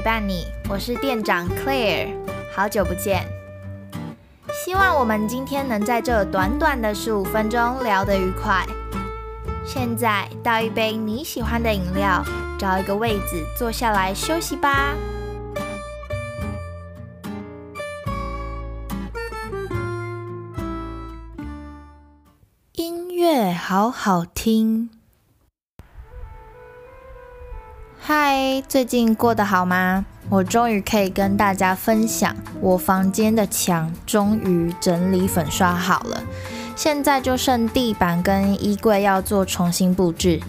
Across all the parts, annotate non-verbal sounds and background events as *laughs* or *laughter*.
陪伴你，我是店长 Claire，好久不见。希望我们今天能在这短短的十五分钟聊得愉快。现在倒一杯你喜欢的饮料，找一个位子坐下来休息吧。音乐好好听。嗨，最近过得好吗？我终于可以跟大家分享，我房间的墙终于整理粉刷好了，现在就剩地板跟衣柜要做重新布置。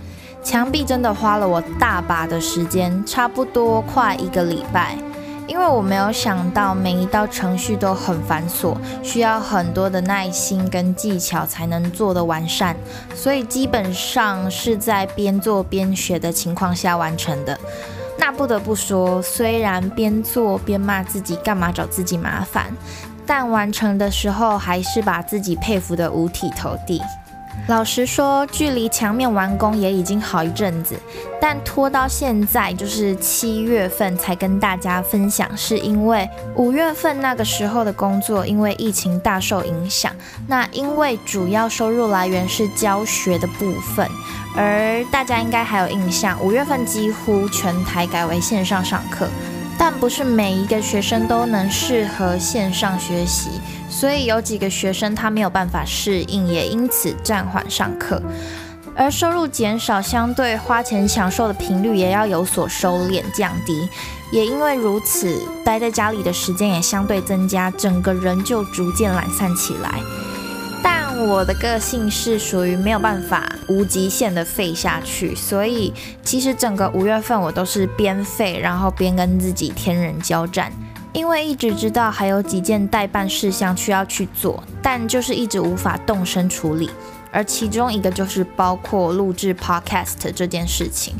墙壁真的花了我大把的时间，差不多快一个礼拜。因为我没有想到每一道程序都很繁琐，需要很多的耐心跟技巧才能做得完善，所以基本上是在边做边学的情况下完成的。那不得不说，虽然边做边骂自己干嘛找自己麻烦，但完成的时候还是把自己佩服得五体投地。老实说，距离墙面完工也已经好一阵子，但拖到现在就是七月份才跟大家分享，是因为五月份那个时候的工作因为疫情大受影响。那因为主要收入来源是教学的部分，而大家应该还有印象，五月份几乎全台改为线上上课。但不是每一个学生都能适合线上学习，所以有几个学生他没有办法适应，也因此暂缓上课。而收入减少，相对花钱享受的频率也要有所收敛降低。也因为如此，待在家里的时间也相对增加，整个人就逐渐懒散起来。我的个性是属于没有办法无极限的废下去，所以其实整个五月份我都是边废，然后边跟自己天人交战，因为一直知道还有几件代办事项需要去做，但就是一直无法动身处理。而其中一个就是包括录制 podcast 这件事情，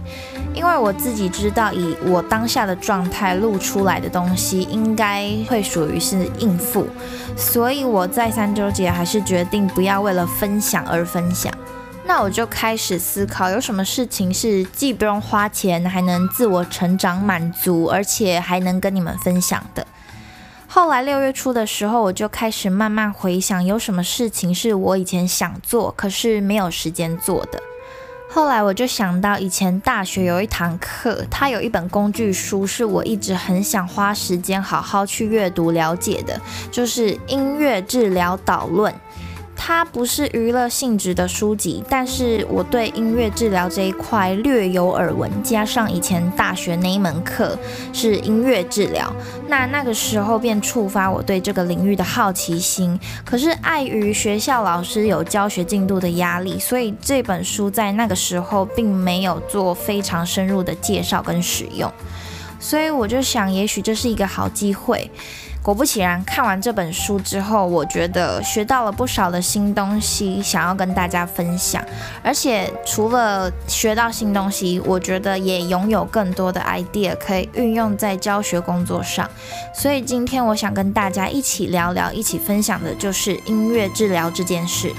因为我自己知道，以我当下的状态录出来的东西，应该会属于是应付，所以我再三纠结，还是决定不要为了分享而分享。那我就开始思考，有什么事情是既不用花钱，还能自我成长满足，而且还能跟你们分享的。后来六月初的时候，我就开始慢慢回想，有什么事情是我以前想做，可是没有时间做的。后来我就想到，以前大学有一堂课，它有一本工具书，是我一直很想花时间好好去阅读了解的，就是《音乐治疗导论》。它不是娱乐性质的书籍，但是我对音乐治疗这一块略有耳闻，加上以前大学那一门课是音乐治疗，那那个时候便触发我对这个领域的好奇心。可是碍于学校老师有教学进度的压力，所以这本书在那个时候并没有做非常深入的介绍跟使用。所以我就想，也许这是一个好机会。果不其然，看完这本书之后，我觉得学到了不少的新东西，想要跟大家分享。而且除了学到新东西，我觉得也拥有更多的 idea 可以运用在教学工作上。所以今天我想跟大家一起聊聊，一起分享的就是音乐治疗这件事。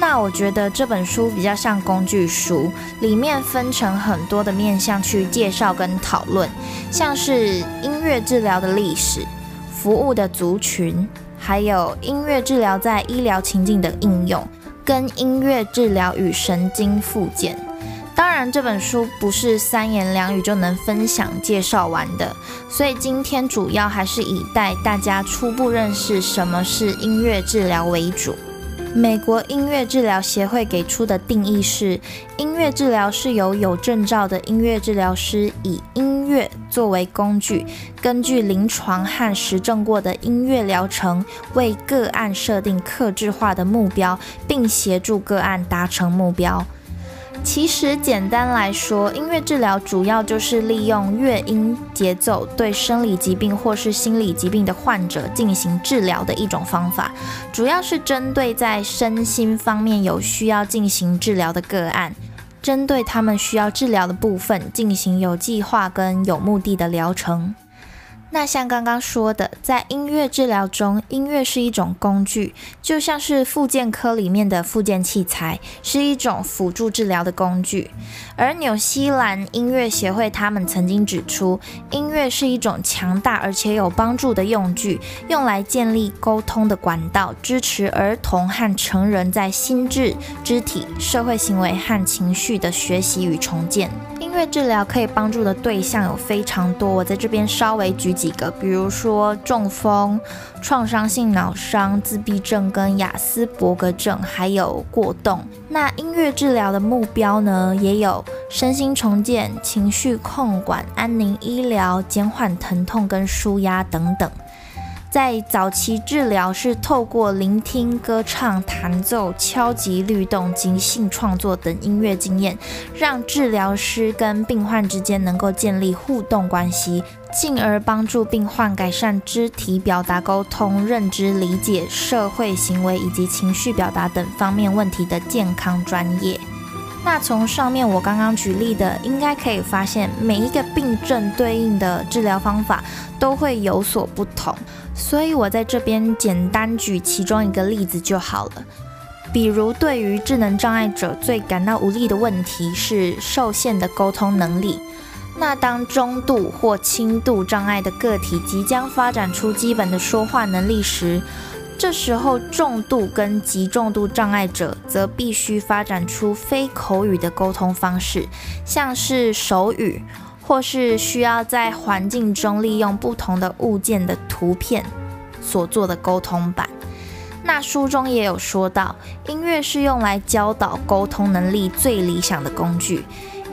那我觉得这本书比较像工具书，里面分成很多的面向去介绍跟讨论，像是音乐治疗的历史。服务的族群，还有音乐治疗在医疗情境的应用，跟音乐治疗与神经复健。当然，这本书不是三言两语就能分享介绍完的，所以今天主要还是以带大家初步认识什么是音乐治疗为主。美国音乐治疗协会给出的定义是：音乐治疗是由有证照的音乐治疗师以音乐作为工具，根据临床和实证过的音乐疗程，为个案设定克制化的目标，并协助个案达成目标。其实简单来说，音乐治疗主要就是利用乐音节奏对生理疾病或是心理疾病的患者进行治疗的一种方法，主要是针对在身心方面有需要进行治疗的个案，针对他们需要治疗的部分进行有计划跟有目的的疗程。那像刚刚说的，在音乐治疗中，音乐是一种工具，就像是复健科里面的复健器材，是一种辅助治疗的工具。而纽西兰音乐协会他们曾经指出，音乐是一种强大而且有帮助的用具，用来建立沟通的管道，支持儿童和成人在心智、肢体、社会行为和情绪的学习与重建。音乐治疗可以帮助的对象有非常多，我在这边稍微举几个，比如说中风、创伤性脑伤、自闭症跟雅斯伯格症，还有过动。那音乐治疗的目标呢，也有身心重建、情绪控管、安宁医疗、减缓疼痛跟舒压等等。在早期治疗是透过聆听、歌唱、弹奏、敲击、律动、即兴创作等音乐经验，让治疗师跟病患之间能够建立互动关系，进而帮助病患改善肢体表达、沟通、认知理解、社会行为以及情绪表达等方面问题的健康专业。那从上面我刚刚举例的，应该可以发现，每一个病症对应的治疗方法都会有所不同。所以我在这边简单举其中一个例子就好了。比如，对于智能障碍者最感到无力的问题是受限的沟通能力。那当中度或轻度障碍的个体即将发展出基本的说话能力时，这时候重度跟极重度障碍者则必须发展出非口语的沟通方式，像是手语。或是需要在环境中利用不同的物件的图片所做的沟通版。那书中也有说到，音乐是用来教导沟通能力最理想的工具，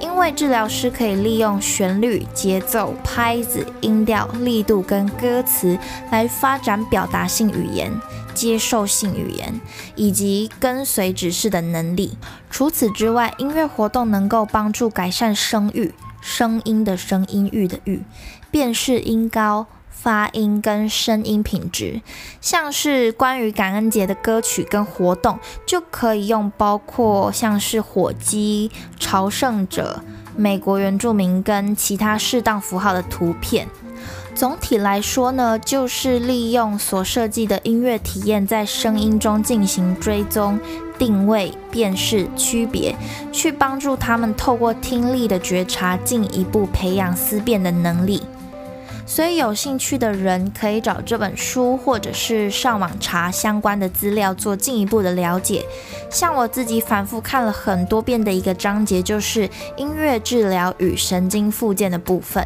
因为治疗师可以利用旋律、节奏、拍子、音调、力度跟歌词来发展表达性语言、接受性语言以及跟随指示的能力。除此之外，音乐活动能够帮助改善声域。声音的声音域的域，辨识音高、发音跟声音品质，像是关于感恩节的歌曲跟活动，就可以用包括像是火鸡、朝圣者、美国原住民跟其他适当符号的图片。总体来说呢，就是利用所设计的音乐体验，在声音中进行追踪、定位、辨识、区别，去帮助他们透过听力的觉察，进一步培养思辨的能力。所以有兴趣的人可以找这本书，或者是上网查相关的资料，做进一步的了解。像我自己反复看了很多遍的一个章节，就是音乐治疗与神经复健的部分。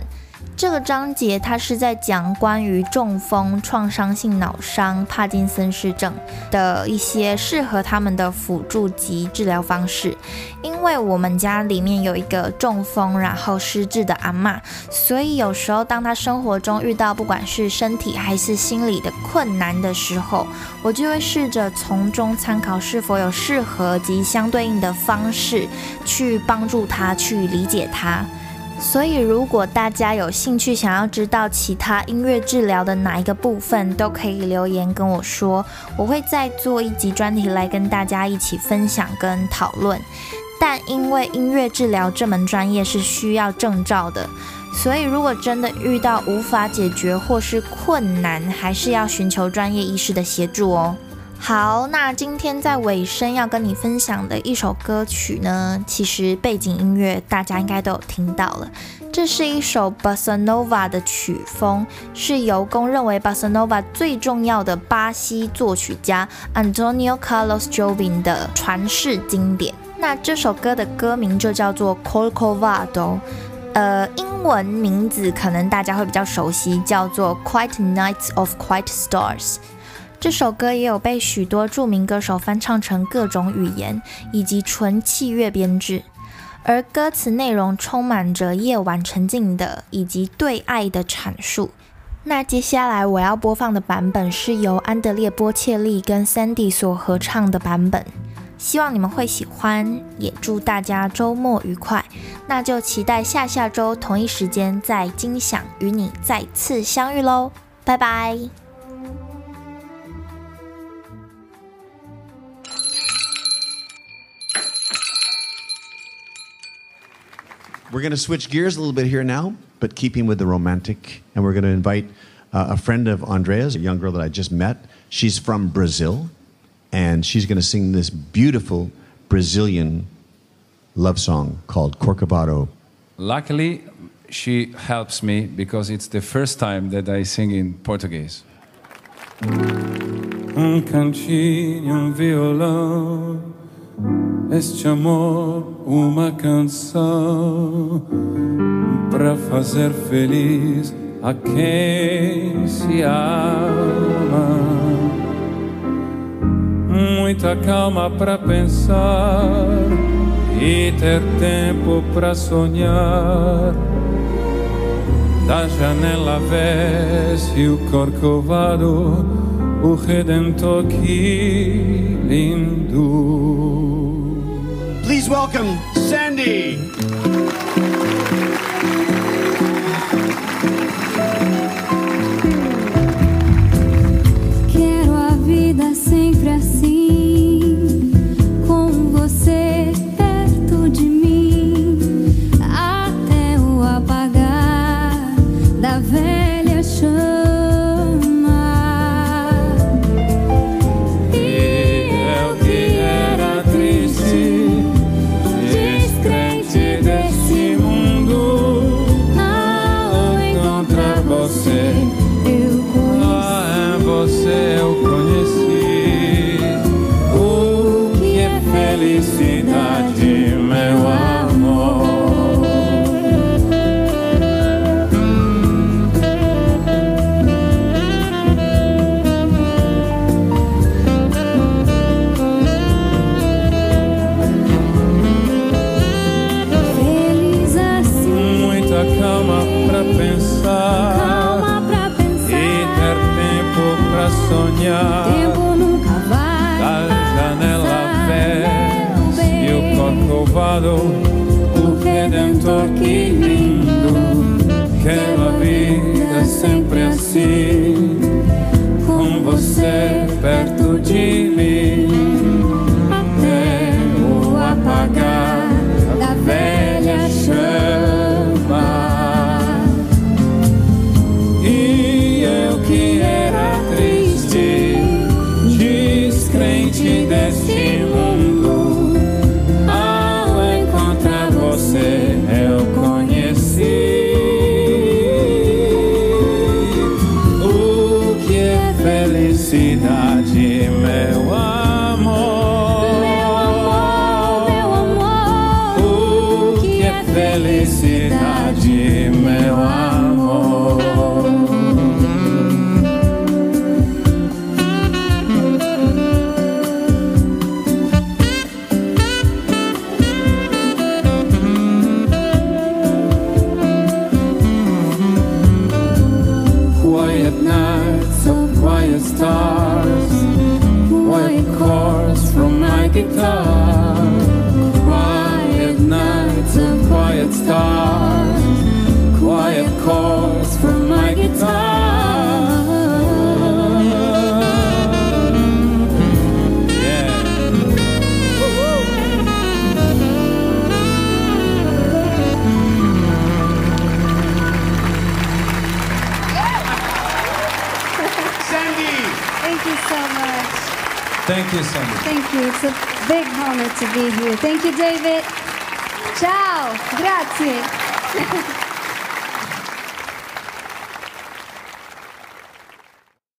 这个章节它是在讲关于中风、创伤性脑伤、帕金森氏症的一些适合他们的辅助及治疗方式。因为我们家里面有一个中风然后失智的阿妈，所以有时候当他生活中遇到不管是身体还是心理的困难的时候，我就会试着从中参考是否有适合及相对应的方式去帮助他去理解他。所以，如果大家有兴趣想要知道其他音乐治疗的哪一个部分，都可以留言跟我说，我会再做一集专题来跟大家一起分享跟讨论。但因为音乐治疗这门专业是需要证照的，所以如果真的遇到无法解决或是困难，还是要寻求专业医师的协助哦。好，那今天在尾声要跟你分享的一首歌曲呢，其实背景音乐大家应该都有听到了。这是一首 Bossa Nova 的曲风，是由公认为 Bossa Nova 最重要的巴西作曲家 Antonio Carlos Jobim 的传世经典。那这首歌的歌名就叫做 Corcovado，呃，英文名字可能大家会比较熟悉，叫做 Quiet Nights of Quiet Stars。这首歌也有被许多著名歌手翻唱成各种语言以及纯器乐编制，而歌词内容充满着夜晚沉静的以及对爱的阐述。那接下来我要播放的版本是由安德烈波切利跟 Sandy 所合唱的版本，希望你们会喜欢，也祝大家周末愉快。那就期待下下周同一时间在金响与你再次相遇喽，拜拜。We're going to switch gears a little bit here now, but keeping with the romantic. And we're going to invite uh, a friend of Andrea's, a young girl that I just met. She's from Brazil, and she's going to sing this beautiful Brazilian love song called Corcovado. Luckily, she helps me because it's the first time that I sing in Portuguese. Um cantinho, um violão, este amor, uma canção para fazer feliz a quem se ama. Muita calma para pensar e ter tempo para sonhar. Da janela vê-se o corcovado, o redentor que lindo. Welcome Sandy. Com você perto Thank you much. Thank you. It's a big honor to be here. Thank you, David. Ciao. Grazie. *laughs*